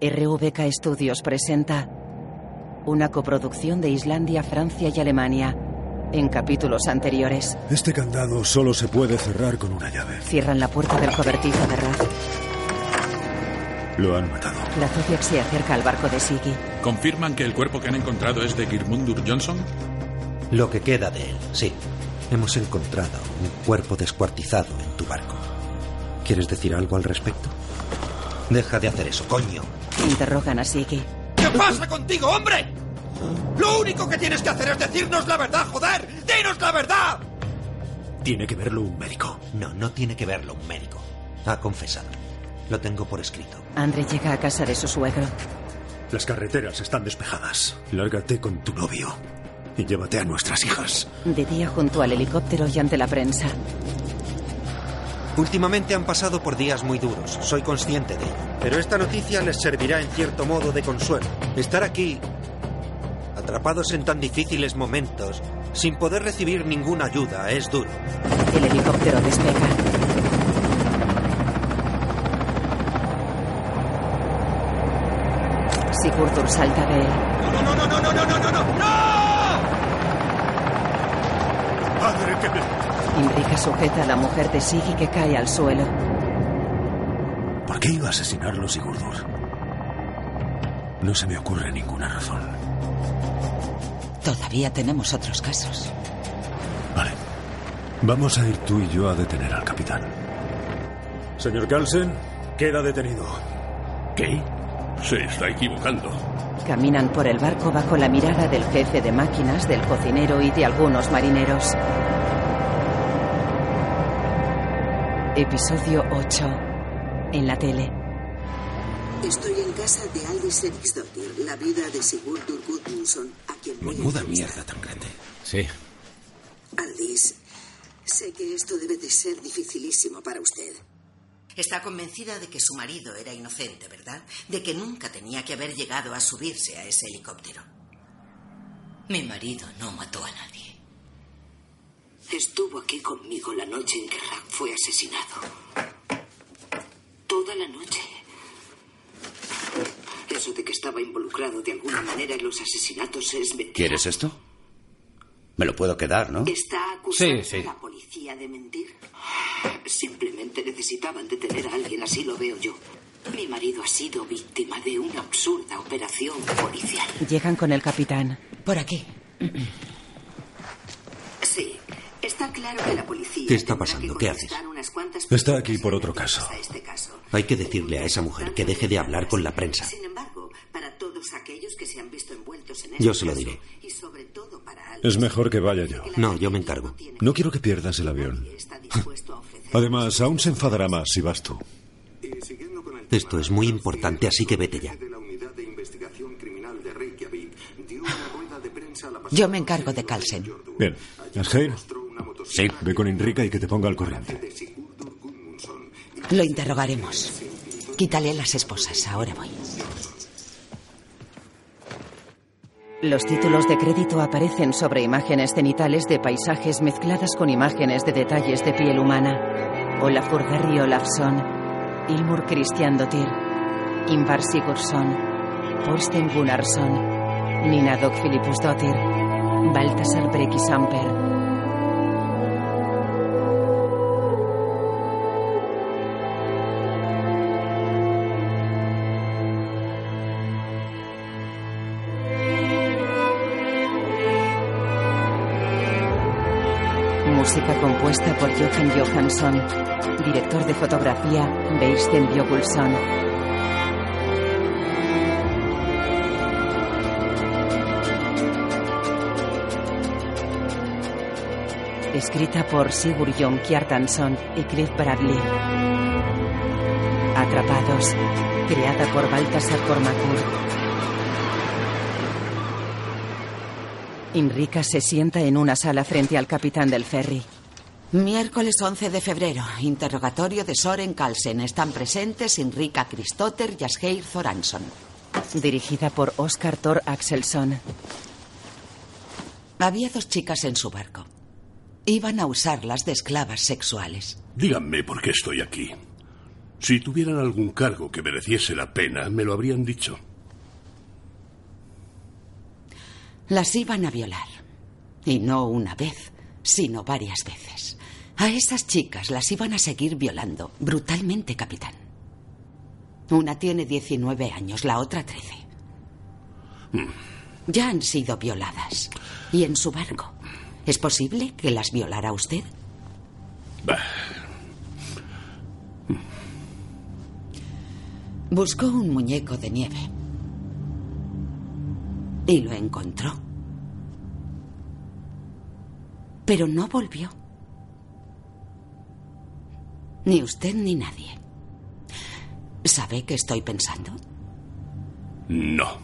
RVK Studios presenta una coproducción de Islandia, Francia y Alemania. En capítulos anteriores, Este candado solo se puede cerrar con una llave. cierran la puerta del cobertizo de Raz. Lo han matado. La Zodiac se acerca al barco de Siggy. ¿Confirman que el cuerpo que han encontrado es de Girmundur Johnson? Lo que queda de él, sí. Hemos encontrado un cuerpo descuartizado en tu barco. ¿Quieres decir algo al respecto? Deja de hacer eso, coño. Interrogan a Siggy. ¿Qué pasa contigo, hombre? Lo único que tienes que hacer es decirnos la verdad, joder. ¡Dinos la verdad! Tiene que verlo un médico. No, no tiene que verlo un médico. Ha confesado. Lo tengo por escrito. Andre llega a casa de su suegro. Las carreteras están despejadas. Lárgate con tu novio y llévate a nuestras hijas. De día junto al helicóptero y ante la prensa. Últimamente han pasado por días muy duros, soy consciente de ello. Pero esta noticia les servirá en cierto modo de consuelo. Estar aquí, atrapados en tan difíciles momentos, sin poder recibir ninguna ayuda, es duro. El helicóptero despega. Sigurdur salta de él. ¡No, no, no, no, no, no, no, no! ¡No! ¡Padre, que me... Inrika sujeta a la mujer de Siggy que cae al suelo. ¿Por qué iba a asesinarlo Sigurdur? No se me ocurre ninguna razón. Todavía tenemos otros casos. Vale. Vamos a ir tú y yo a detener al capitán. Señor Carlsen, queda detenido. ¿Qué? Se está equivocando. Caminan por el barco bajo la mirada del jefe de máquinas, del cocinero y de algunos marineros. Episodio 8. En la tele. Estoy en casa de Aldis Eriksdottir, la vida de Sigurdur Gudmundsson, a quien voy a Menuda entrevistar. mierda tan grande. Sí. Aldis, sé que esto debe de ser dificilísimo para usted. Está convencida de que su marido era inocente, ¿verdad? De que nunca tenía que haber llegado a subirse a ese helicóptero. Mi marido no mató a nadie. Estuvo aquí conmigo la noche en que Rack fue asesinado. Toda la noche. Eso de que estaba involucrado de alguna manera en los asesinatos es mentira. ¿Quieres esto? Me lo puedo quedar, ¿no? ¿Está acusando Sí, sí. a la policía de mentir? Simplemente necesitaban detener a alguien, así lo veo yo. Mi marido ha sido víctima de una absurda operación policial. Llegan con el capitán. Por aquí. Está claro que la policía. ¿Qué está pasando? ¿Qué haces? Está aquí por otro caso. este caso. Hay que decirle a esa mujer que deje de hablar con la prensa. Sin embargo, para todos aquellos que se han visto envueltos en Yo este se lo diré. Y sobre todo para Alex, Es mejor que vaya yo. No, yo me encargo. No quiero que pierdas el avión. Además, aún se enfadará más si vas tú. Esto es muy importante, así que vete ya. Yo me encargo de Carlsen. Bien. Asgeir, Sí. ve con Enrica y que te ponga al corriente. Lo interrogaremos. Quítale las esposas. Ahora voy. Los títulos de crédito aparecen sobre imágenes cenitales de paisajes mezcladas con imágenes de detalles de piel humana. Olafur Darri Olafsson, Ilmur Christiandotir, Ingvar Sigurdsson, Torsten Gunnarsson, Nina Dog Filipusdottir, Baltasar Brekisamper. Música compuesta por Johan Johansson. Director de fotografía, Beirsten Bjogulsson. Escrita por Sigurd Jon Kjartansson y Cliff Bradley. Atrapados. Creada por Baltasar Cormacur. Inrika se sienta en una sala frente al capitán del ferry. Miércoles 11 de febrero. Interrogatorio de Soren Carlsen. Están presentes Enrika Christotter y Asgeir Zoransson. Dirigida por Oscar Thor Axelsson. Había dos chicas en su barco. Iban a usarlas de esclavas sexuales. Díganme por qué estoy aquí. Si tuvieran algún cargo que mereciese la pena, me lo habrían dicho. Las iban a violar. Y no una vez, sino varias veces. A esas chicas las iban a seguir violando brutalmente, capitán. Una tiene 19 años, la otra 13. Hmm. Ya han sido violadas. Y en su barco. ¿Es posible que las violara usted? Buscó un muñeco de nieve. Y lo encontró. Pero no volvió. Ni usted ni nadie. ¿Sabe qué estoy pensando? No.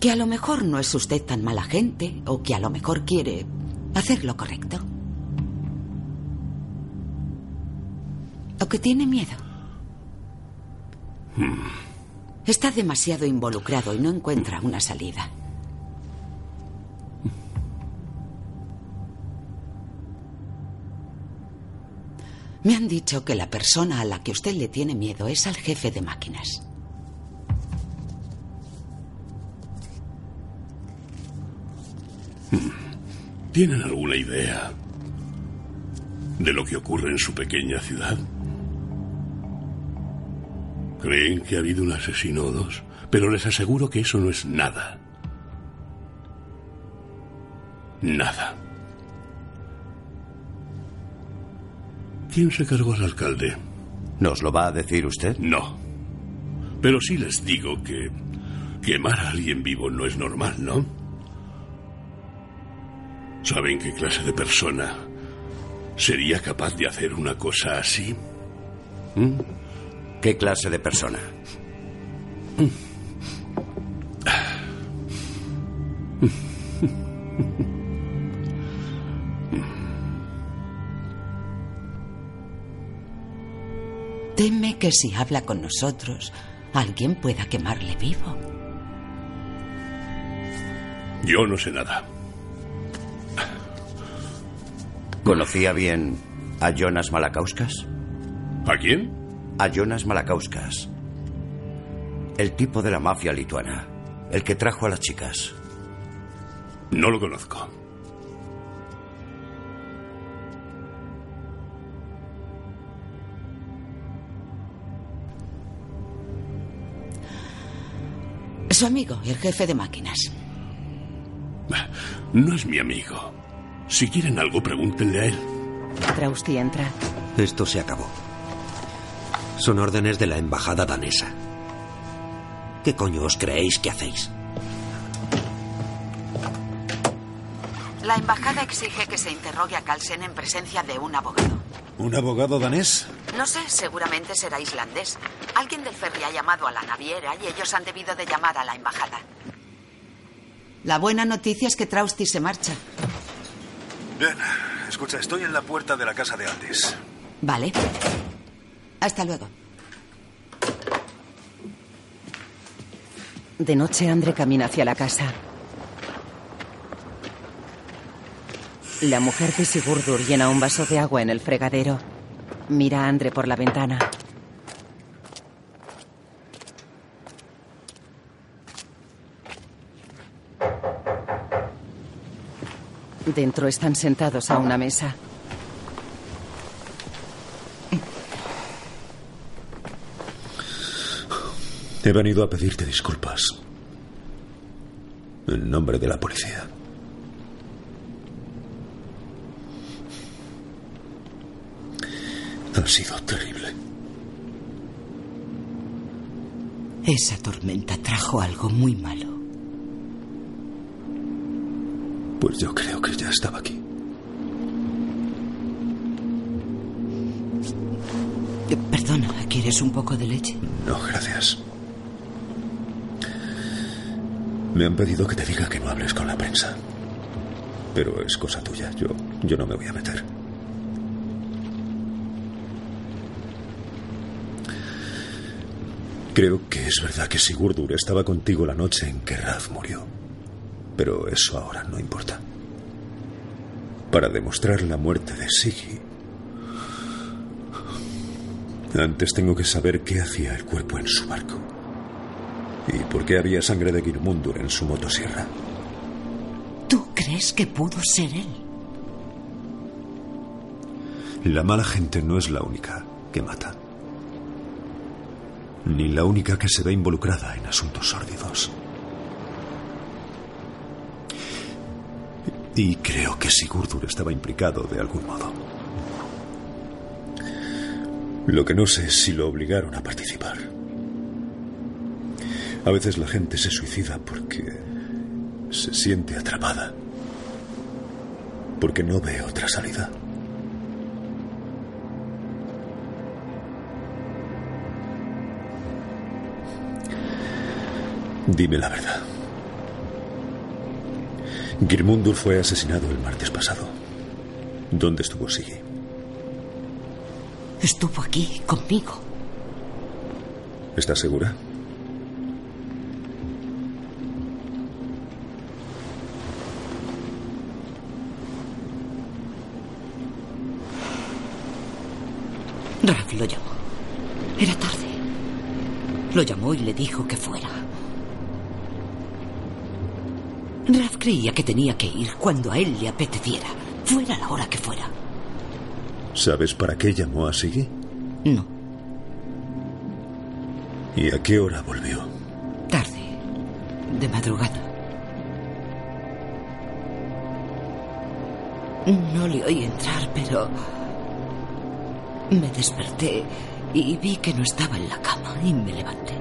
Que a lo mejor no es usted tan mala gente o que a lo mejor quiere hacer lo correcto. O que tiene miedo. Hmm. Está demasiado involucrado y no encuentra una salida. Me han dicho que la persona a la que usted le tiene miedo es al jefe de máquinas. ¿Tienen alguna idea de lo que ocurre en su pequeña ciudad? Creen que ha habido un asesino o dos, pero les aseguro que eso no es nada. Nada. ¿Quién se cargó al alcalde? ¿Nos lo va a decir usted? No. Pero sí les digo que quemar a alguien vivo no es normal, ¿no? ¿Saben qué clase de persona sería capaz de hacer una cosa así? ¿Mm? ¿Qué clase de persona? Teme que si habla con nosotros, alguien pueda quemarle vivo. Yo no sé nada. ¿Conocía bien a Jonas Malakauskas? ¿A quién? A Jonas Malakauskas. El tipo de la mafia lituana. El que trajo a las chicas. No lo conozco. Su amigo, el jefe de máquinas. No es mi amigo. Si quieren algo, pregúntenle a él. Trausti entra. Esto se acabó. Son órdenes de la embajada danesa. ¿Qué coño os creéis que hacéis? La embajada exige que se interrogue a Carlsen en presencia de un abogado. ¿Un abogado danés? No sé, seguramente será islandés. Alguien del ferry ha llamado a la naviera y ellos han debido de llamar a la embajada. La buena noticia es que Trausti se marcha. Bien, escucha, estoy en la puerta de la casa de Aldis. Vale. Hasta luego. De noche, Andre camina hacia la casa. La mujer de Sigurdur llena un vaso de agua en el fregadero. Mira a Andre por la ventana. Dentro están sentados a una mesa. He venido a pedirte disculpas. En nombre de la policía. Ha sido terrible. Esa tormenta trajo algo muy malo. Pues yo creo que ya estaba aquí. Perdona, ¿quieres un poco de leche? No, gracias. Me han pedido que te diga que no hables con la prensa. Pero es cosa tuya. Yo, yo no me voy a meter. Creo que es verdad que Sigurdur estaba contigo la noche en que Raz murió. Pero eso ahora no importa. Para demostrar la muerte de Sigi, Antes tengo que saber qué hacía el cuerpo en su barco. ¿Y por qué había sangre de Girmundur en su motosierra? ¿Tú crees que pudo ser él? La mala gente no es la única que mata. Ni la única que se ve involucrada en asuntos sórdidos. Y creo que Sigurdur estaba implicado de algún modo. Lo que no sé es si lo obligaron a participar. A veces la gente se suicida porque se siente atrapada. Porque no ve otra salida. Dime la verdad. Girmundur fue asesinado el martes pasado. ¿Dónde estuvo Siggy? Estuvo aquí conmigo. ¿Estás segura? Ralph lo llamó. Era tarde. Lo llamó y le dijo que fuera. Ralph creía que tenía que ir cuando a él le apeteciera, fuera la hora que fuera. ¿Sabes para qué llamó a Siggy? No. ¿Y a qué hora volvió? Tarde. De madrugada. No le oí entrar, pero... Me desperté y vi que no estaba en la cama y me levanté.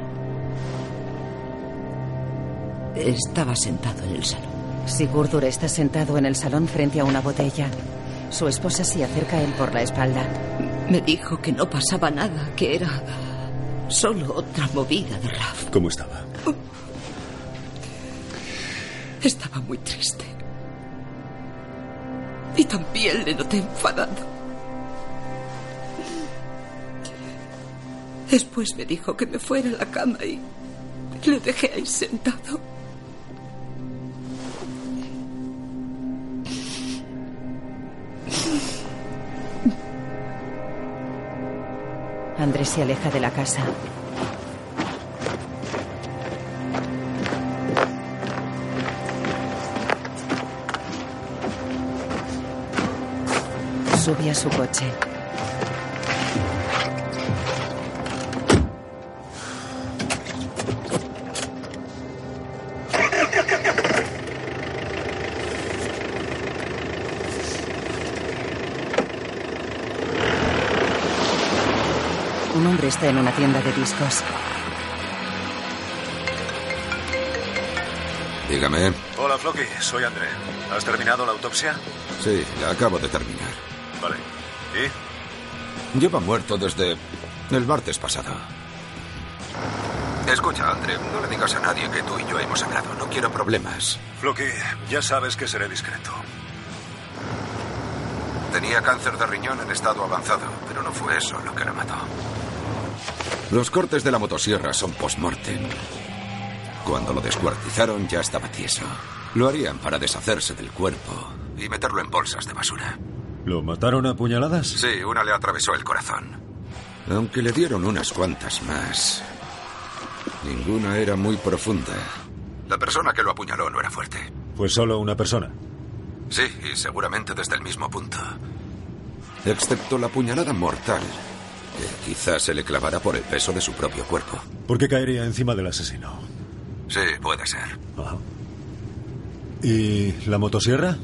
Estaba sentado en el salón. Sigurdur está sentado en el salón frente a una botella. Su esposa se acerca a él por la espalda. Me dijo que no pasaba nada, que era solo otra movida de Raf. ¿Cómo estaba? Estaba muy triste. Y también le noté enfadado. Después me dijo que me fuera a la cama y le dejé ahí sentado. Andrés se aleja de la casa. Sube a su coche. Está en una tienda de discos. Dígame. Hola, Floki. Soy André. ¿Has terminado la autopsia? Sí, la acabo de terminar. Vale. ¿Y? Lleva muerto desde el martes pasado. Escucha, André, no le digas a nadie que tú y yo hemos hablado. No quiero problemas. Floki, ya sabes que seré discreto. Tenía cáncer de riñón en estado avanzado, pero no fue eso lo que la mató. Los cortes de la motosierra son post-mortem. Cuando lo descuartizaron ya estaba tieso. Lo harían para deshacerse del cuerpo y meterlo en bolsas de basura. ¿Lo mataron a puñaladas? Sí, una le atravesó el corazón. Aunque le dieron unas cuantas más, ninguna era muy profunda. La persona que lo apuñaló no era fuerte. Pues solo una persona. Sí, y seguramente desde el mismo punto. Excepto la puñalada mortal, quizás se le clavará por el peso de su propio cuerpo. ¿Por qué caería encima del asesino? Sí, puede ser. Ajá. ¿Y la motosierra?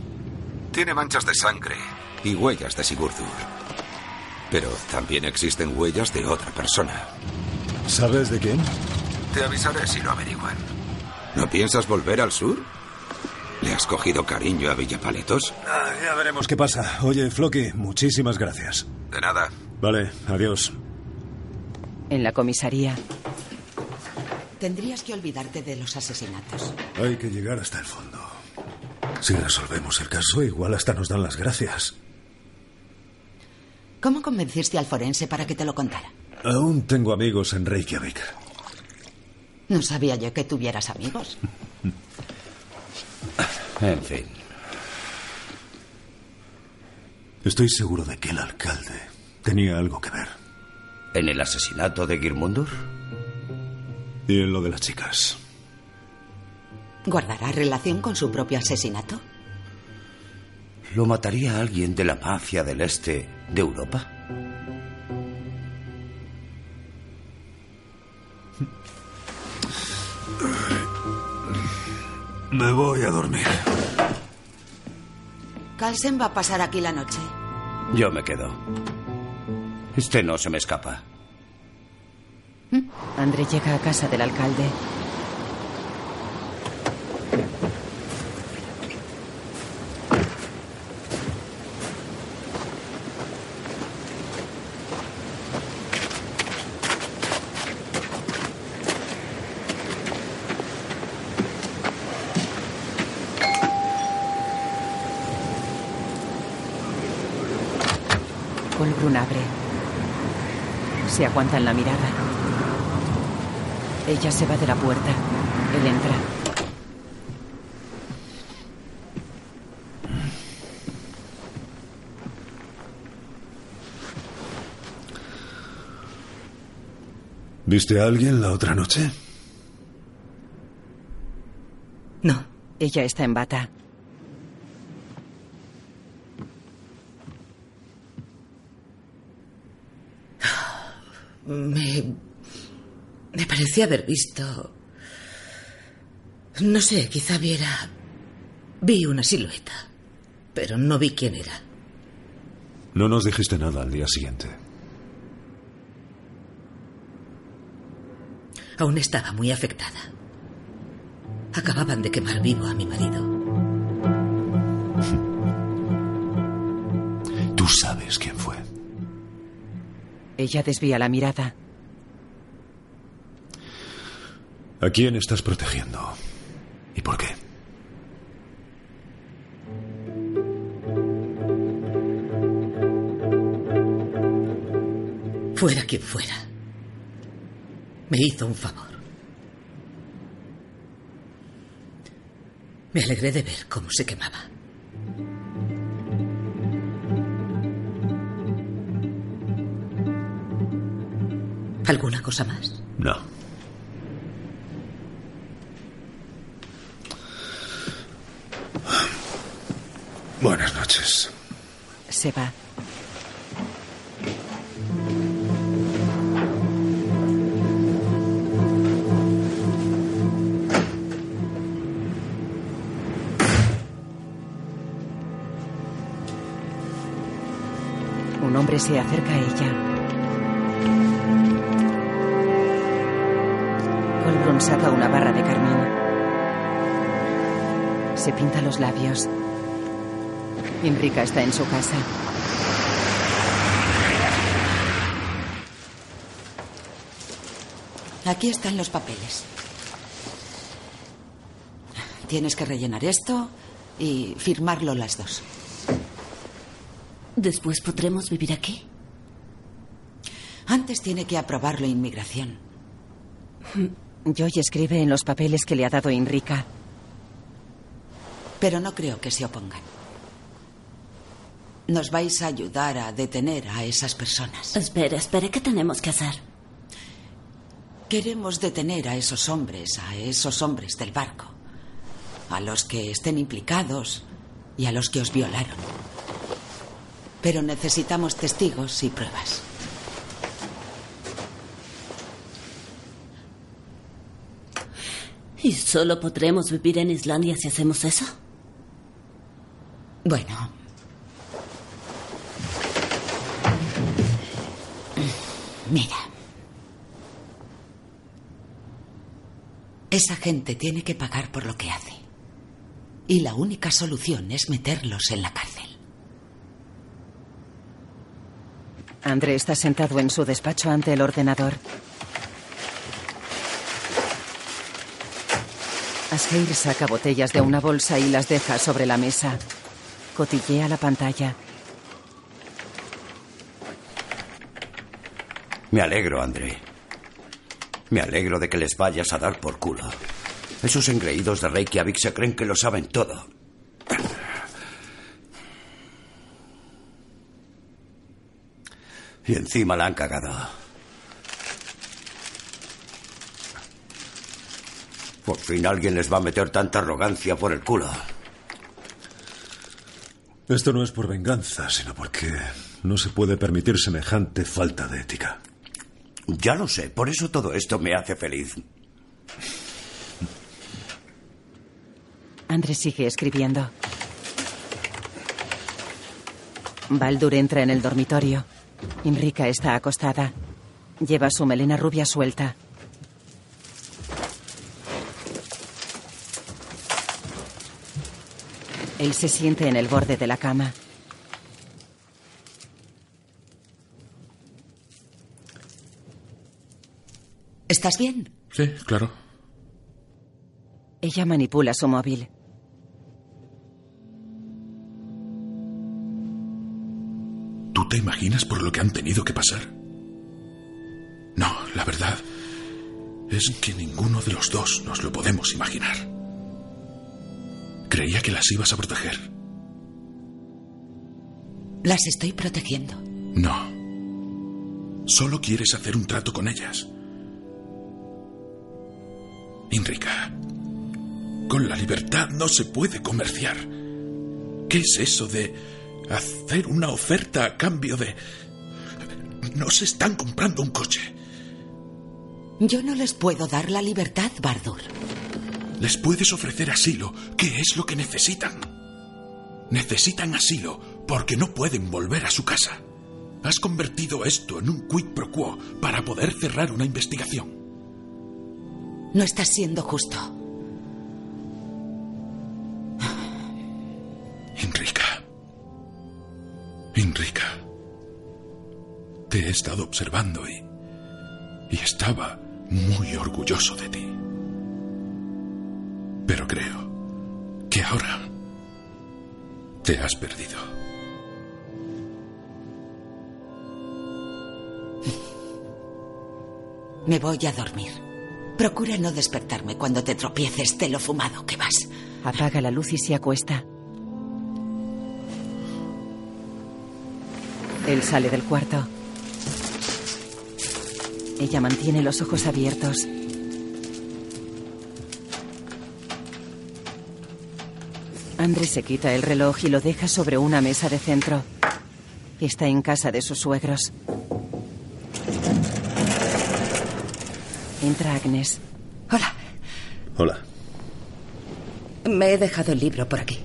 Tiene manchas de sangre y huellas de Sigurdur. Pero también existen huellas de otra persona. ¿Sabes de quién? Te avisaré si lo averiguan. ¿No piensas volver al sur? ¿Le has cogido cariño a Villapaletos? Ah, ya veremos qué pasa. Oye, Floki, muchísimas gracias. De nada. Vale, adiós. En la comisaría. Tendrías que olvidarte de los asesinatos. Hay que llegar hasta el fondo. Si resolvemos el caso, igual hasta nos dan las gracias. ¿Cómo convenciste al forense para que te lo contara? Aún tengo amigos en Reykjavik. No sabía yo que tuvieras amigos. En fin. Estoy seguro de que el alcalde tenía algo que ver. ¿En el asesinato de Girmundur? Y en lo de las chicas. ¿Guardará relación con su propio asesinato? ¿Lo mataría alguien de la mafia del este de Europa? Me voy a dormir. Carlsen va a pasar aquí la noche. Yo me quedo. Este no se me escapa. André llega a casa del alcalde. Colbrun abre. Aguantan la mirada. Ella se va de la puerta. Él entra. ¿Viste a alguien la otra noche? No. Ella está en bata. Me. Haber visto. No sé, quizá viera. Vi una silueta. Pero no vi quién era. No nos dijiste nada al día siguiente. Aún estaba muy afectada. Acababan de quemar vivo a mi marido. Tú sabes quién fue. Ella desvía la mirada. ¿A quién estás protegiendo? ¿Y por qué? Fuera quien fuera. Me hizo un favor. Me alegré de ver cómo se quemaba. ¿Alguna cosa más? No. Buenas noches. Se va. Un hombre se acerca a ella. Colbrun saca una barra de carmín. Se pinta los labios. Enrica está en su casa. Aquí están los papeles. Tienes que rellenar esto y firmarlo las dos. ¿Después podremos vivir aquí? Antes tiene que aprobarlo inmigración. Joy escribe en los papeles que le ha dado Enrica. Pero no creo que se opongan. Nos vais a ayudar a detener a esas personas. Espere, espere, ¿qué tenemos que hacer? Queremos detener a esos hombres, a esos hombres del barco, a los que estén implicados y a los que os violaron. Pero necesitamos testigos y pruebas. ¿Y solo podremos vivir en Islandia si hacemos eso? Bueno. Mira. Esa gente tiene que pagar por lo que hace. Y la única solución es meterlos en la cárcel. André está sentado en su despacho ante el ordenador. Asgeir saca botellas de una bolsa y las deja sobre la mesa. Cotillea la pantalla. Me alegro, André. Me alegro de que les vayas a dar por culo. Esos engreídos de Reykjavik se creen que lo saben todo. Y encima la han cagado. Por fin alguien les va a meter tanta arrogancia por el culo. Esto no es por venganza, sino porque no se puede permitir semejante falta de ética. Ya lo sé, por eso todo esto me hace feliz. Andrés sigue escribiendo. Baldur entra en el dormitorio. Enrica está acostada. Lleva su melena rubia suelta. Él se siente en el borde de la cama. ¿Estás bien? Sí, claro. Ella manipula su móvil. ¿Tú te imaginas por lo que han tenido que pasar? No, la verdad es que ninguno de los dos nos lo podemos imaginar. Creía que las ibas a proteger. Las estoy protegiendo. No. Solo quieres hacer un trato con ellas. Enrica, con la libertad no se puede comerciar. ¿Qué es eso de hacer una oferta a cambio de... No se están comprando un coche. Yo no les puedo dar la libertad, Bardur. Les puedes ofrecer asilo, que es lo que necesitan. Necesitan asilo porque no pueden volver a su casa. Has convertido esto en un quid pro quo para poder cerrar una investigación. No estás siendo justo. Enrica. Enrica. Te he estado observando y. y estaba muy orgulloso de ti. Pero creo que ahora te has perdido. Me voy a dormir. Procura no despertarme cuando te tropieces de lo fumado que vas. Apaga la luz y se acuesta. Él sale del cuarto. Ella mantiene los ojos abiertos. Andrés se quita el reloj y lo deja sobre una mesa de centro. Está en casa de sus suegros. Entra Agnes. Hola. Hola. Me he dejado el libro por aquí.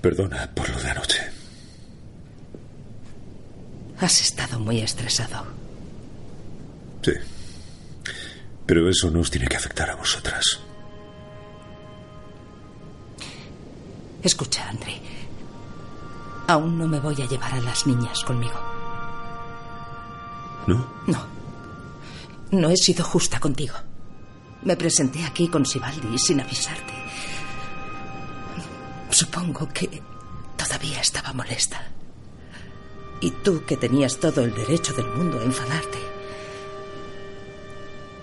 Perdona por lo de anoche. Has estado muy estresado. Sí. Pero eso no os tiene que afectar a vosotras. Escucha, André. Aún no me voy a llevar a las niñas conmigo. ¿No? No. No he sido justa contigo. Me presenté aquí con Sibaldi sin avisarte. Supongo que todavía estaba molesta. Y tú, que tenías todo el derecho del mundo a enfadarte,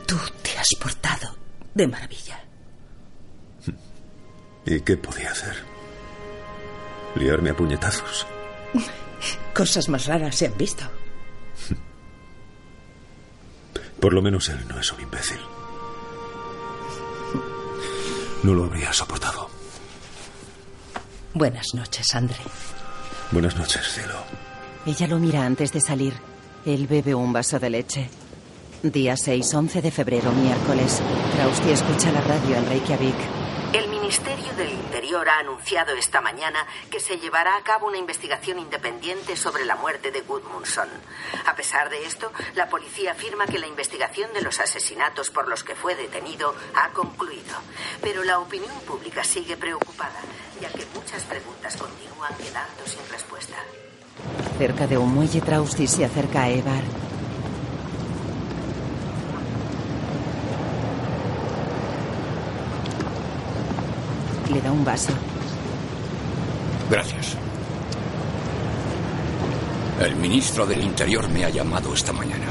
tú te has portado de maravilla. ¿Y qué podía hacer? ¿Liarme a puñetazos? Cosas más raras se han visto. Por lo menos él no es un imbécil. No lo habría soportado. Buenas noches, André. Buenas noches, cielo. Ella lo mira antes de salir. Él bebe un vaso de leche. Día 6, 11 de febrero, miércoles. Trausti escucha la radio en Reykjavik. El Ministerio del Interior ha anunciado esta mañana que se llevará a cabo una investigación independiente sobre la muerte de Gudmundsson. A pesar de esto, la policía afirma que la investigación de los asesinatos por los que fue detenido ha concluido. Pero la opinión pública sigue preocupada, ya que muchas preguntas continúan quedando sin respuesta. Cerca de un muelle, Trausti se acerca a Evar. Le da un vaso. Gracias. El ministro del Interior me ha llamado esta mañana.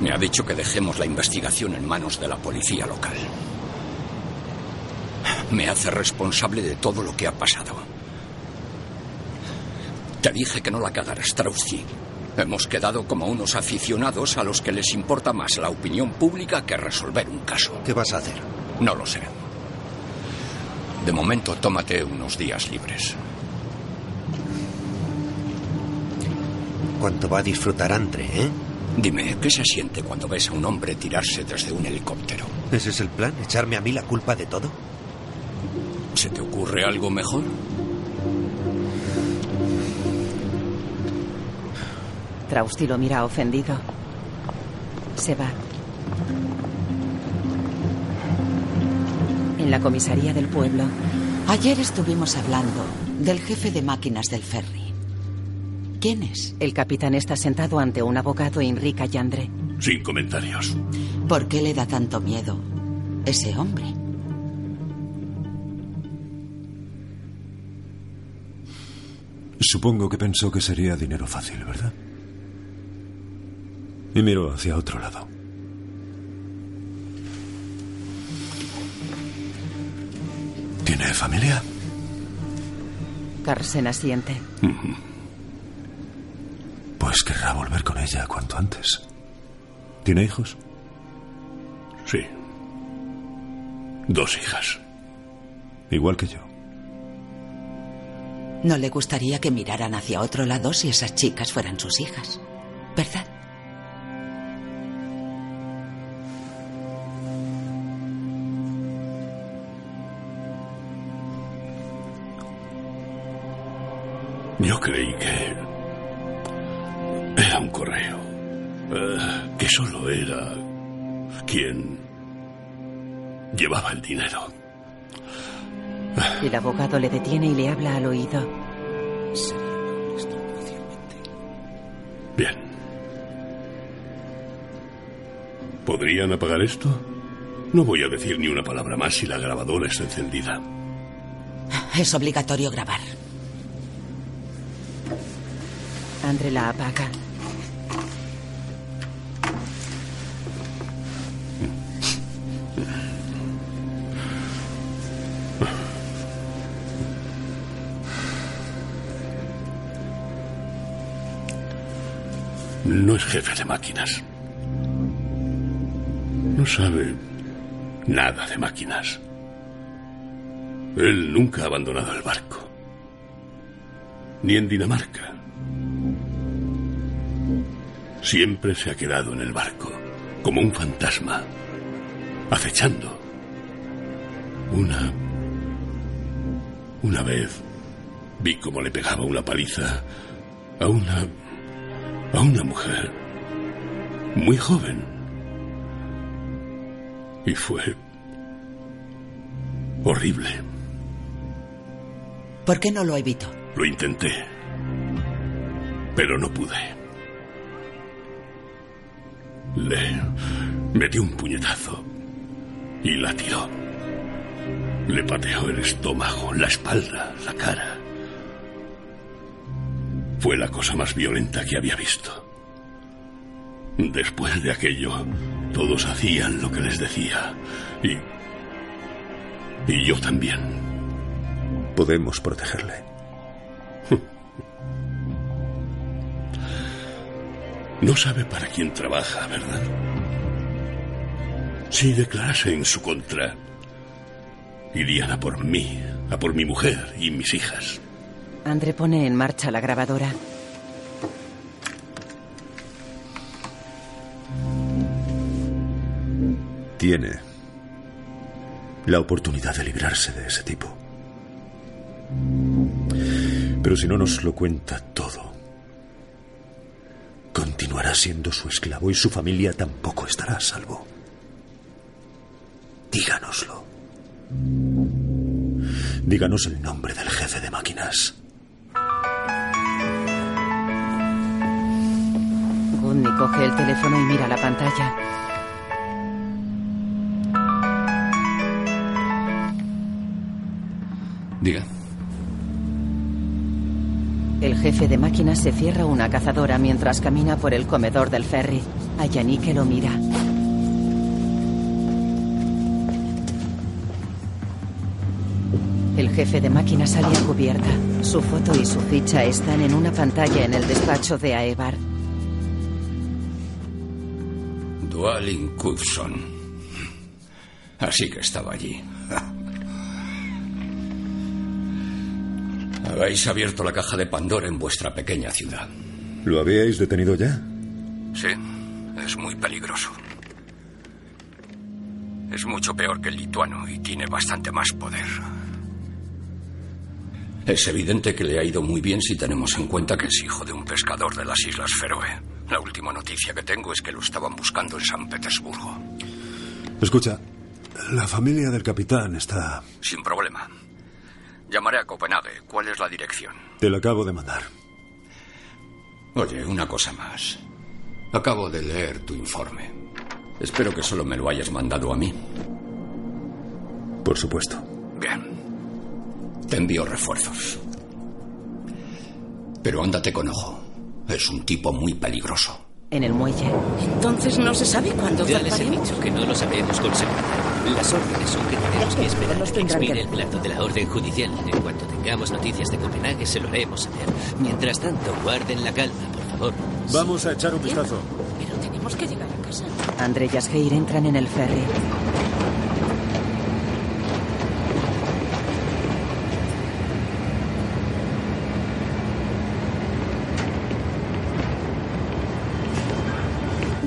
Me ha dicho que dejemos la investigación en manos de la policía local. Me hace responsable de todo lo que ha pasado. Te dije que no la cagaras, Straussy. Hemos quedado como unos aficionados a los que les importa más la opinión pública que resolver un caso. ¿Qué vas a hacer? No lo sé. De momento, tómate unos días libres. ¿Cuánto va a disfrutar Andre, eh? Dime, ¿qué se siente cuando ves a un hombre tirarse desde un helicóptero? ¿Ese es el plan? ¿Echarme a mí la culpa de todo? ¿Se te ocurre algo mejor? Trausti lo mira ofendido. Se va. En la comisaría del pueblo. Ayer estuvimos hablando del jefe de máquinas del ferry. ¿Quién es? El capitán está sentado ante un abogado Enrique Yandre. Sin comentarios. ¿Por qué le da tanto miedo ese hombre? Supongo que pensó que sería dinero fácil, ¿verdad? Y miró hacia otro lado. ¿Tiene familia? Carsen asiente. Pues querrá volver con ella cuanto antes. ¿Tiene hijos? Sí. Dos hijas. Igual que yo. No le gustaría que miraran hacia otro lado si esas chicas fueran sus hijas. ¿Verdad? Creí que era un correo. Eh, que solo era quien llevaba el dinero. El abogado le detiene y le habla al oído. Bien. ¿Podrían apagar esto? No voy a decir ni una palabra más si la grabadora está encendida. Es obligatorio grabar. Andre la apaga. No es jefe de máquinas. No sabe nada de máquinas. Él nunca ha abandonado el barco. Ni en Dinamarca. Siempre se ha quedado en el barco, como un fantasma, acechando. Una... Una vez vi cómo le pegaba una paliza a una... a una mujer muy joven. Y fue horrible. ¿Por qué no lo evitó? Lo intenté, pero no pude. Le metió un puñetazo y la tiró. Le pateó el estómago, la espalda, la cara. Fue la cosa más violenta que había visto. Después de aquello, todos hacían lo que les decía. Y. Y yo también. Podemos protegerle. No sabe para quién trabaja, ¿verdad? Si declarase en su contra, irían a por mí, a por mi mujer y mis hijas. Andre pone en marcha la grabadora. Tiene la oportunidad de librarse de ese tipo. Pero si no nos lo cuenta todo, continuará siendo su esclavo y su familia tampoco estará a salvo. Díganoslo. Díganos el nombre del jefe de máquinas. Gudni coge el teléfono y mira la pantalla. Diga. El jefe de máquinas se cierra una cazadora mientras camina por el comedor del ferry. Ayani que lo mira. El jefe de máquinas sale a cubierta. Su foto y su ficha están en una pantalla en el despacho de Aebar. Dualin Cubson. Así que estaba allí. Habéis abierto la caja de Pandora en vuestra pequeña ciudad. ¿Lo habíais detenido ya? Sí, es muy peligroso. Es mucho peor que el lituano y tiene bastante más poder. Es evidente que le ha ido muy bien si tenemos en cuenta que es hijo de un pescador de las Islas Feroe. La última noticia que tengo es que lo estaban buscando en San Petersburgo. Escucha, la familia del capitán está... Sin problema. Llamaré a Copenhague. ¿Cuál es la dirección? Te la acabo de mandar. Oye, una cosa más. Acabo de leer tu informe. Espero que solo me lo hayas mandado a mí. Por supuesto. Bien. Te envío refuerzos. Pero ándate con ojo. Es un tipo muy peligroso. En el muelle. Entonces no se sabe cuándo Ya les he dicho que no lo sabemos con seguridad. Las órdenes son que tenemos que esperar a que expire el plazo de la orden judicial. En cuanto tengamos noticias de Copenhague, se lo haremos saber. Mientras tanto, guarden la calma, por favor. Vamos a echar un vistazo. Pero tenemos que llegar a casa. André y Asgeir entran en el ferry.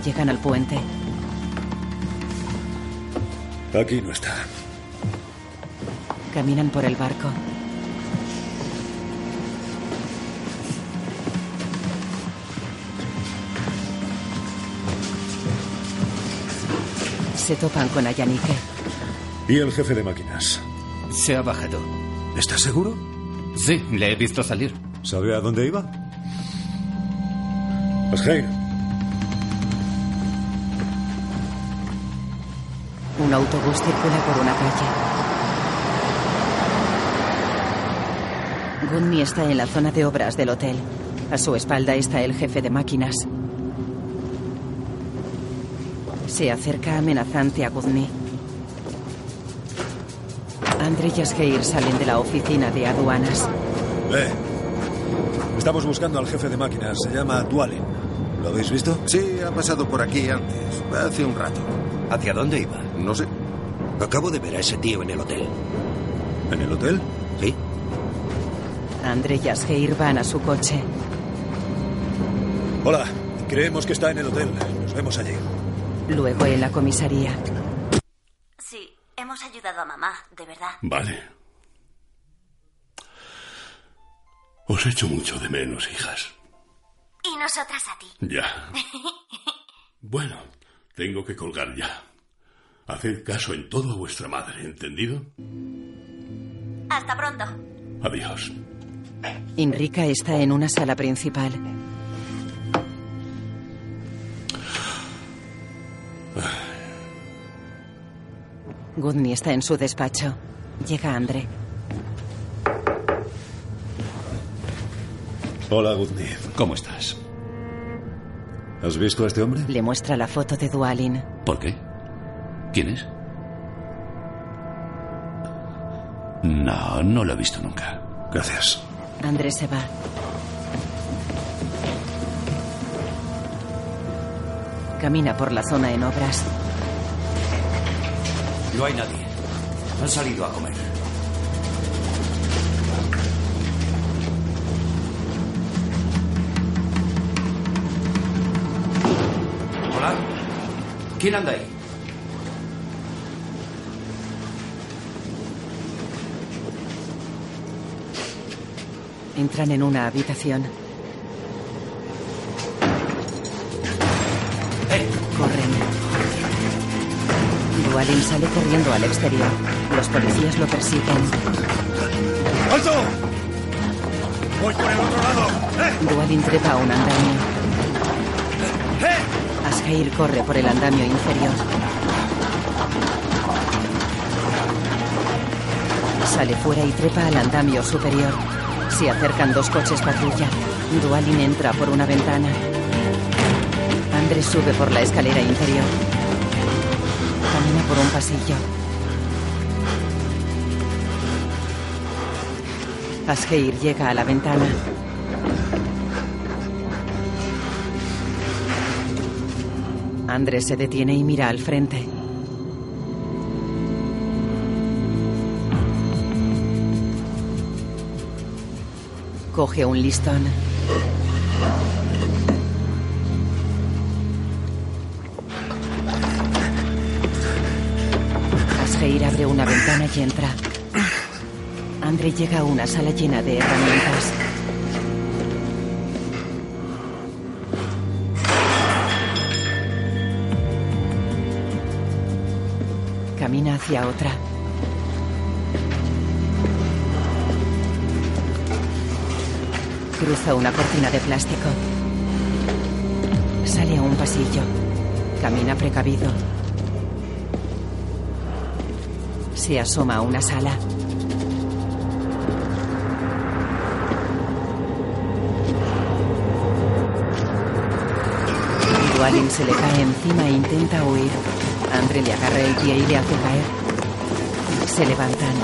Llegan al puente. Aquí no está. Caminan por el barco. Se topan con Ayanike. ¿Y el jefe de máquinas? Se ha bajado. ¿Estás seguro? Sí, le he visto salir. ¿Sabe a dónde iba? Asgeir, Un autobús circula por una calle. Gunmi está en la zona de obras del hotel. A su espalda está el jefe de máquinas. Se acerca amenazante a Gudni. André y Asgeir salen de la oficina de aduanas. Eh. Estamos buscando al jefe de máquinas. Se llama Dualin. ¿Lo habéis visto? Sí, ha pasado por aquí antes, hace un rato. ¿Hacia dónde iba? No sé. Acabo de ver a ese tío en el hotel. ¿En el hotel? Sí. André y Asgeir van a su coche. Hola, creemos que está en el hotel. Nos vemos allí. Luego en la comisaría. Sí, hemos ayudado a mamá, de verdad. Vale. Os echo mucho de menos, hijas. Y nosotras a ti. Ya. Bueno, tengo que colgar ya. Haced caso en todo a vuestra madre, ¿entendido? Hasta pronto. Adiós. Inrika está en una sala principal. Gudni está en su despacho. Llega André. Hola, Gudni. ¿Cómo estás? ¿Has visto a este hombre? Le muestra la foto de Dualin. ¿Por qué? ¿Quién es? No, no lo he visto nunca. Gracias. André se va. Camina por la zona en obras. No hay nadie. Han salido a comer. Hola. ¿Quién anda ahí? Entran en una habitación. Corren. Dualin sale corriendo al exterior. Los policías lo persiguen. ¡Alto! ¡Voy por el otro lado! Dualin trepa a un andamio. Asgeir corre por el andamio inferior. Sale fuera y trepa al andamio superior. Se acercan dos coches patrulla. Dualin entra por una ventana. Andrés sube por la escalera interior. Camina por un pasillo. Asgeir llega a la ventana. Andrés se detiene y mira al frente. Coge un listón. Asgeir abre una ventana y entra. André llega a una sala llena de herramientas. Camina hacia otra. Cruza una cortina de plástico. Sale a un pasillo. Camina precavido. Se asoma a una sala. Dualin se le cae encima e intenta huir. André le agarra el pie y le hace caer. Se levantan.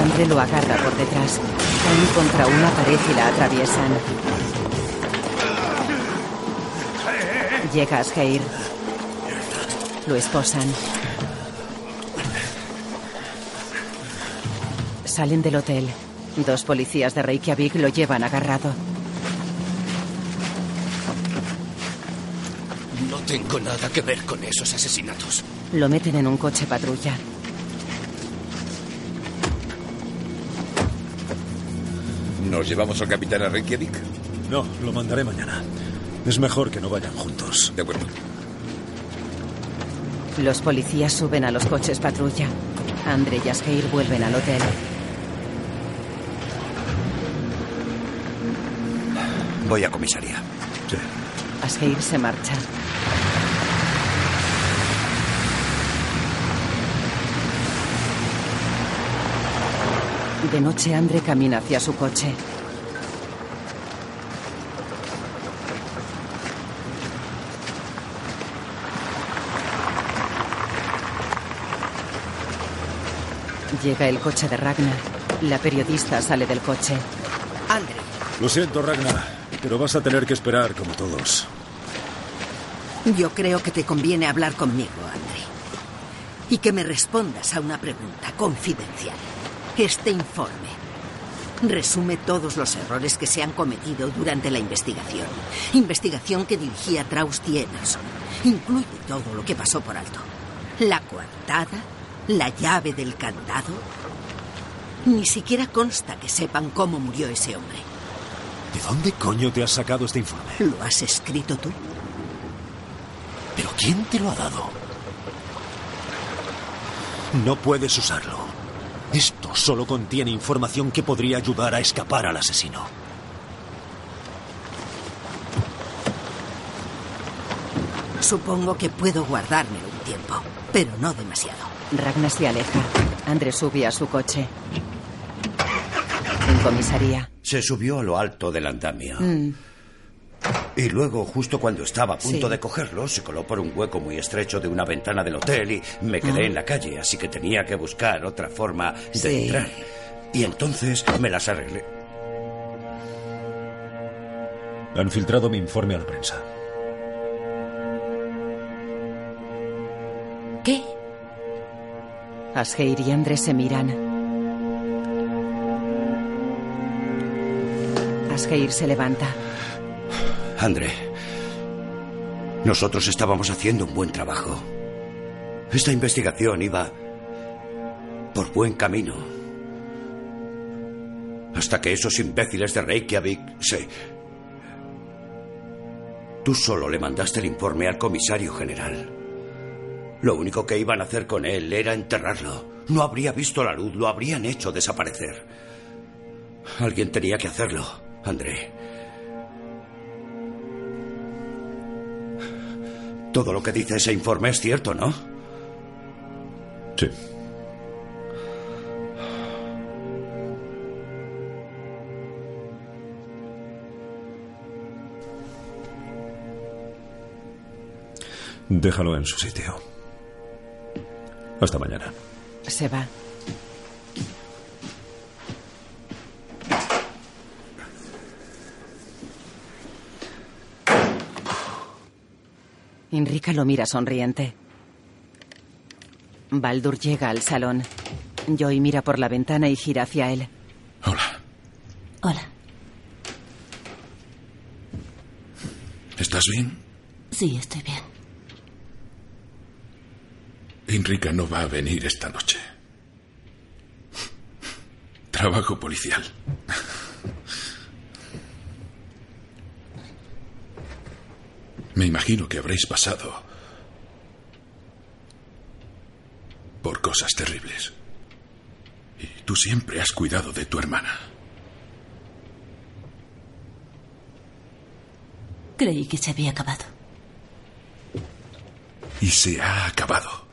André lo agarra por detrás. Caen contra una pared y la atraviesan. Llega Asgeir. Lo esposan. Salen del hotel. Dos policías de Reykjavik lo llevan agarrado. No tengo nada que ver con esos asesinatos. Lo meten en un coche patrulla. ¿Nos llevamos al capitán a Reykjavik? No, lo mandaré mañana. Es mejor que no vayan juntos. De acuerdo. Los policías suben a los coches patrulla. André y Asgeir vuelven al hotel. Voy a comisaría. Sí. Asgeir se marcha. De noche, André camina hacia su coche. Llega el coche de Ragnar. La periodista sale del coche. André. Lo siento, Ragnar, pero vas a tener que esperar como todos. Yo creo que te conviene hablar conmigo, André. Y que me respondas a una pregunta confidencial. Este informe resume todos los errores que se han cometido durante la investigación. Investigación que dirigía Trausti Emerson. Incluye todo lo que pasó por alto. La coartada, la llave del candado. Ni siquiera consta que sepan cómo murió ese hombre. ¿De dónde coño te has sacado este informe? ¿Lo has escrito tú? ¿Pero quién te lo ha dado? No puedes usarlo. Esto solo contiene información que podría ayudar a escapar al asesino. Supongo que puedo guardármelo un tiempo, pero no demasiado. Ragnar se aleja. André sube a su coche. En comisaría. Se subió a lo alto del andamio. Mm. Y luego, justo cuando estaba a punto Sí. de cogerlo, se coló por un hueco muy estrecho de una ventana del hotel y me quedé Ah. en la calle, así que tenía que buscar otra forma de Sí. entrar. Y entonces me las arreglé. Han filtrado mi informe a la prensa. ¿Qué? Asgeir y André se miran. Asgeir se levanta. André, nosotros estábamos haciendo un buen trabajo. Esta investigación iba por buen camino. Hasta que esos imbéciles de Reykjavik se... Tú solo le mandaste el informe al comisario general. Lo único que iban a hacer con él era enterrarlo. No habría visto la luz, lo habrían hecho desaparecer. Alguien tenía que hacerlo, André. Todo lo que dice ese informe es cierto, ¿no? Sí. Déjalo en su sitio. Hasta mañana. Se va. Enrica lo mira sonriente. Baldur llega al salón. Joy mira por la ventana y gira hacia él. Hola. Hola. ¿Estás bien? Sí, estoy bien. Enrica no va a venir esta noche. Trabajo policial. Me imagino que habréis pasado por cosas terribles. Y tú siempre has cuidado de tu hermana. Creí que se había acabado. Y se ha acabado.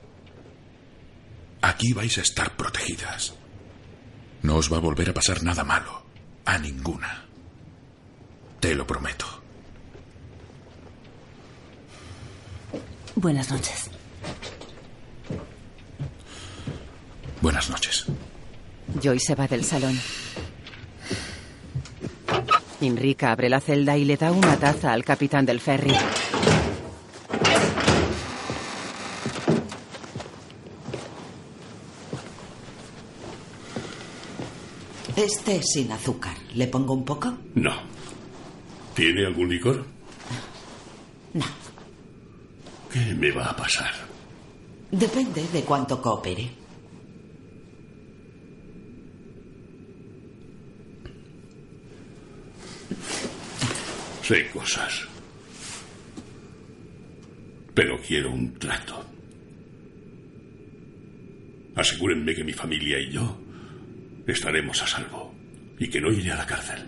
Aquí vais a estar protegidas. No os va a volver a pasar nada malo. A ninguna. Te lo prometo. Buenas noches. Buenas noches. Joy se va del salón. Enrica abre la celda y le da una taza al capitán del ferry. Este es sin azúcar. ¿Le pongo un poco? No. ¿Tiene algún licor? No. ¿Qué me va a pasar? Depende de cuánto coopere. Sé cosas. Pero quiero un trato. Asegúrenme que mi familia y yo estaremos a salvo y que no iré a la cárcel.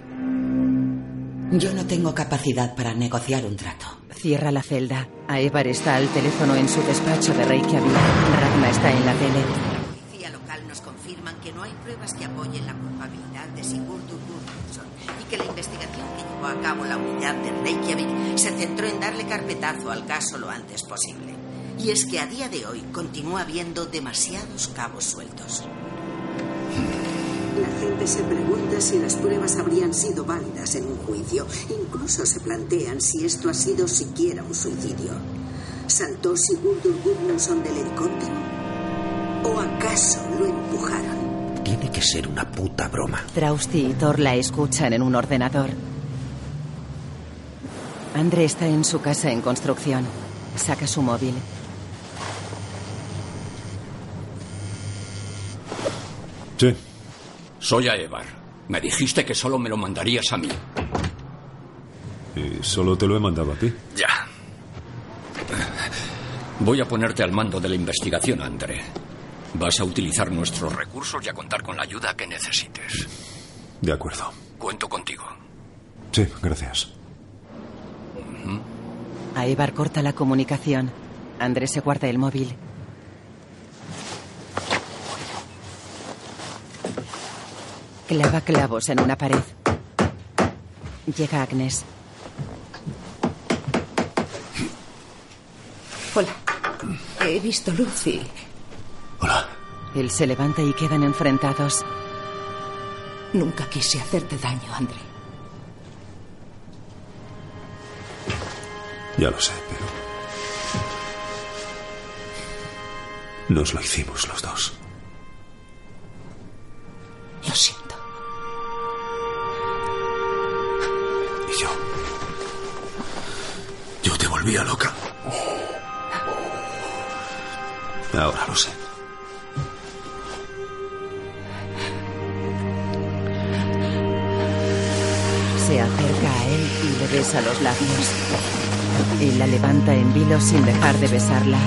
Yo no tengo capacidad para negociar un trato. Cierra la celda. Aevar está al teléfono en su despacho de Reykjavik. Ragna está en la tele. La policía local nos confirman que no hay pruebas que apoyen la culpabilidad de Sigurdur Gudmundsson y que la investigación que llevó a cabo la unidad de Reykjavik se centró en darle carpetazo al caso lo antes posible. Y es que a día de hoy continúa habiendo demasiados cabos sueltos. La gente se pregunta si las pruebas habrían sido válidas en un juicio. Incluso se plantean si esto ha sido siquiera un suicidio. ¿Saltó Sigurdur Gudmundsson del helicóptero? ¿O acaso lo empujaron? Tiene que ser una puta broma. Trausti y Thor la escuchan en un ordenador. Andre está en su casa en construcción. Saca su móvil. Sí. Soy Aevar. Me dijiste que solo me lo mandarías a mí. Y solo te lo he mandado a ti. Ya. Voy a ponerte al mando de la investigación, André. Vas a utilizar nuestros recursos y a contar con la ayuda que necesites. De acuerdo. Cuento contigo. Sí, gracias. Aevar corta la comunicación. André se guarda el móvil. Clava clavos en una pared. Llega Agnes. Hola. He visto Lucy. Él se levanta y quedan enfrentados. Nunca quise hacerte daño, André. Ya lo sé, pero... Nos lo hicimos los dos. Lo sé. Se acerca a él y le besa los labios. Él la levanta en vilo sin dejar de besarla.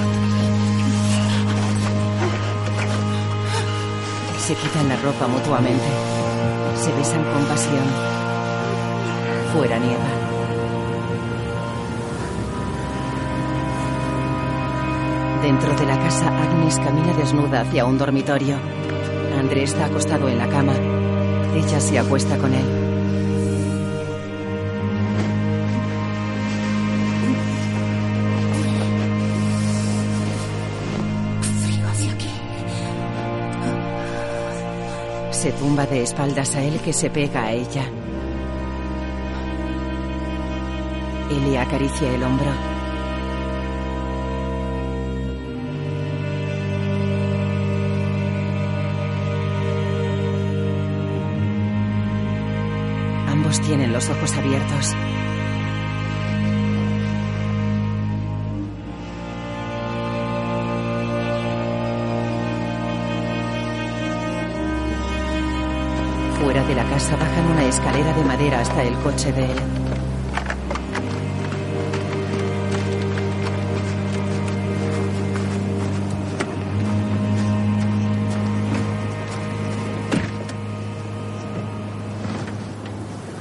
Se quitan la ropa mutuamente. Se besan con pasión. Fuera nieva. Dentro de la casa, Agnes camina desnuda hacia un dormitorio. André está acostado en la cama. Ella se acuesta con él. Frío hacia aquí. Se tumba de espaldas a él que se pega a ella. Él le acaricia el hombro. Tienen los ojos abiertos. Fuera de la casa bajan una escalera de madera hasta el coche de él.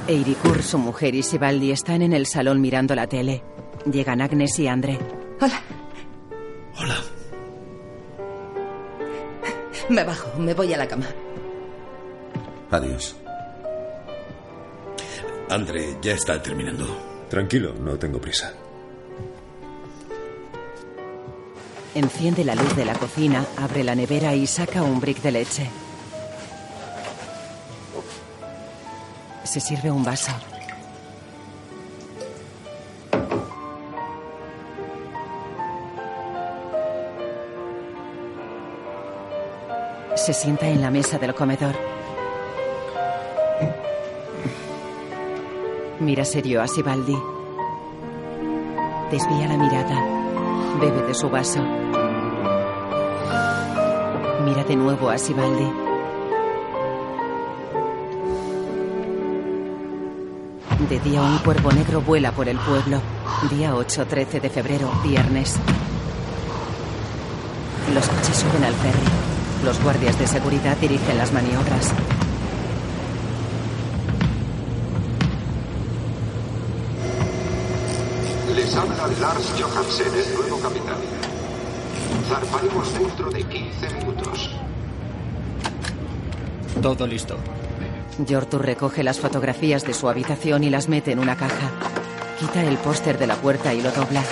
Eirikur, su mujer y Sibaldi están en el salón mirando la tele. Llegan Agnes y Andre. Hola. Hola. Me bajo, me voy a la cama. Adiós. Andre, ya está terminando. Tranquilo, no tengo prisa. Enciende la luz de la cocina, abre la nevera y saca un brick de leche. Se sirve un vaso. Se sienta en la mesa del comedor. Mira serio a Sibaldi. Desvía la mirada. Bebe de su vaso. Mira de nuevo a Sibaldi. De día un cuervo negro vuela por el pueblo. Día 8-13 de febrero, viernes. Los coches suben al ferry. Los guardias de seguridad dirigen las maniobras. Les habla Lars Johansen, el nuevo capitán. Zarparemos dentro de 15 minutos. Todo listo. Yortur recoge las fotografías de su habitación y las mete en una caja. Quita el póster de la puerta y lo dobla.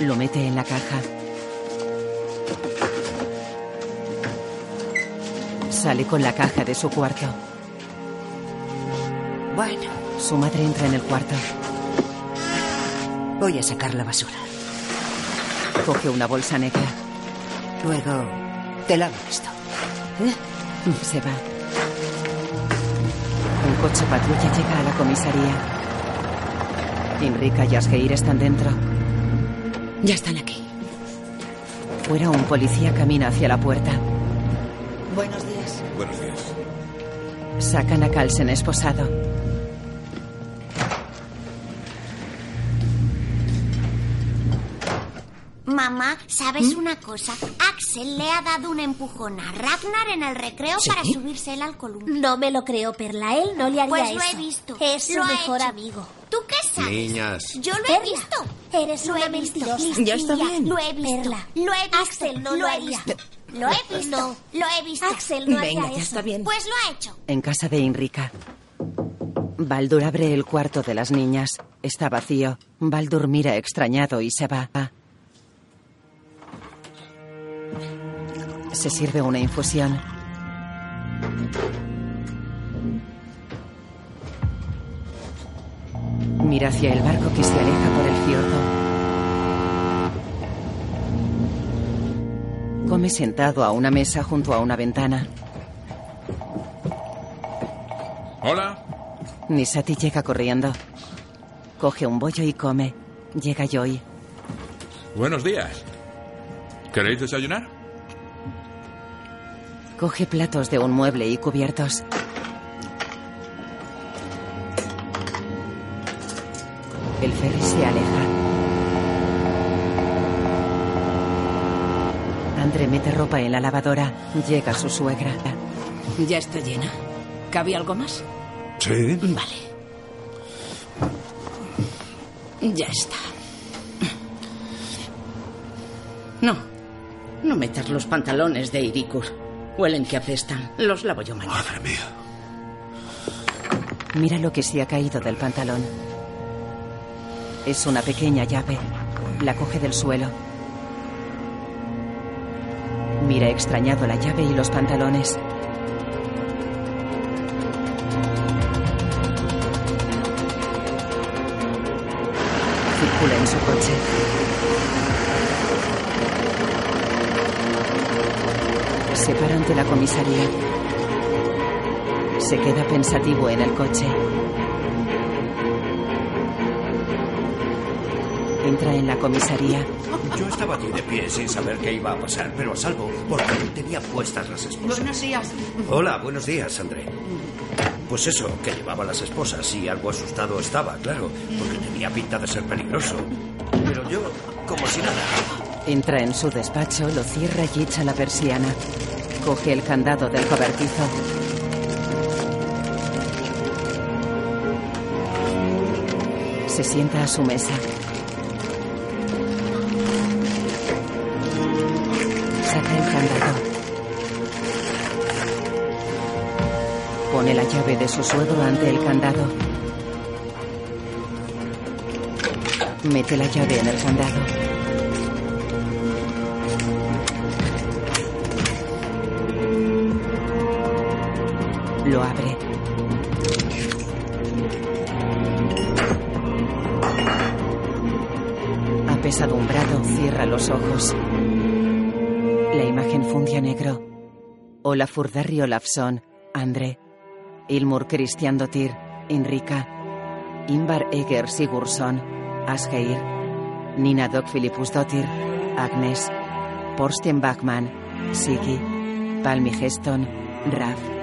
Lo mete en la caja. Sale con la caja de su cuarto. Bueno, Su madre entra en el cuarto. voy a sacar la basura. Coge una bolsa negra. Luego te lavo esto. ¿Eh? Se va. Un coche patrulla llega a la comisaría. Enrica y Asgeir están dentro. Ya están aquí. Fuera un policía camina hacia la puerta. Buenos días. Buenos días. Sacan a Carlsen esposado. Mamá, ¿Mm? ¿sabes una cosa? Axel le ha dado un empujón a Ragnar en el recreo ¿Sí? para subirse él al columpio. No me lo creo, Perla. Él no le haría Pues eso. lo he visto. Es su Lo mejor hecho. amigo. ¿Tú qué sabes? Niñas. Yo lo he Perla, visto. Eres Lo una he visto. mentirosa. Ya está bien. Lo he visto. Perla, Lo he visto. Axel no lo lo he haría. visto. Lo he visto. No. Lo he visto. Axel no Venga, haría ya eso. está bien. Pues lo ha hecho. En casa de Enrica. Baldur abre el cuarto de las niñas. Está vacío. Baldur mira extrañado y se va. Se sirve una infusión. Mira hacia el barco que se aleja por el fiordo. Come sentado a una mesa junto a una ventana. Hola. Nisati llega corriendo. Coge un bollo y come. Llega Joy. Buenos días. ¿Queréis desayunar? Coge platos de un mueble y cubiertos. El ferry se aleja. Andre mete ropa en la lavadora. Llega su suegra. Ya está llena. ¿Cabe algo más? Sí. Vale. Ya está. No. No metas los pantalones de Irikur. Huelen que apestan. Los lavo yo mañana. Madre mía. Mira lo que se ha caído del pantalón. Es una pequeña llave. La coge del suelo. Mira extrañado la llave y los pantalones. Ante la comisaría. Se queda pensativo en el coche. Entra en la comisaría. Yo estaba allí de pie sin saber qué iba a pasar, pero a salvo, porque él tenía puestas las esposas. Buenos días. Hola, buenos días, André. Pues eso, que llevaba las esposas y algo asustado estaba, claro, porque tenía pinta de ser peligroso. Pero yo, como si nada. Entra en su despacho, lo cierra y echa la persiana. Coge el candado del cobertizo. Se sienta a su mesa. Saca el candado. Pone la llave de su suegro ante el candado. Mete la llave en el candado. A negro. Olafur Darri Olafsson, André. Ilmur Christian Dottir, Enrika. Imbar Eger Sigurdsson, Asgeir. Nina Dog Philippus Dottir, Agnes. Porsten Bachmann, Sigi. Palmi Geston, Raf.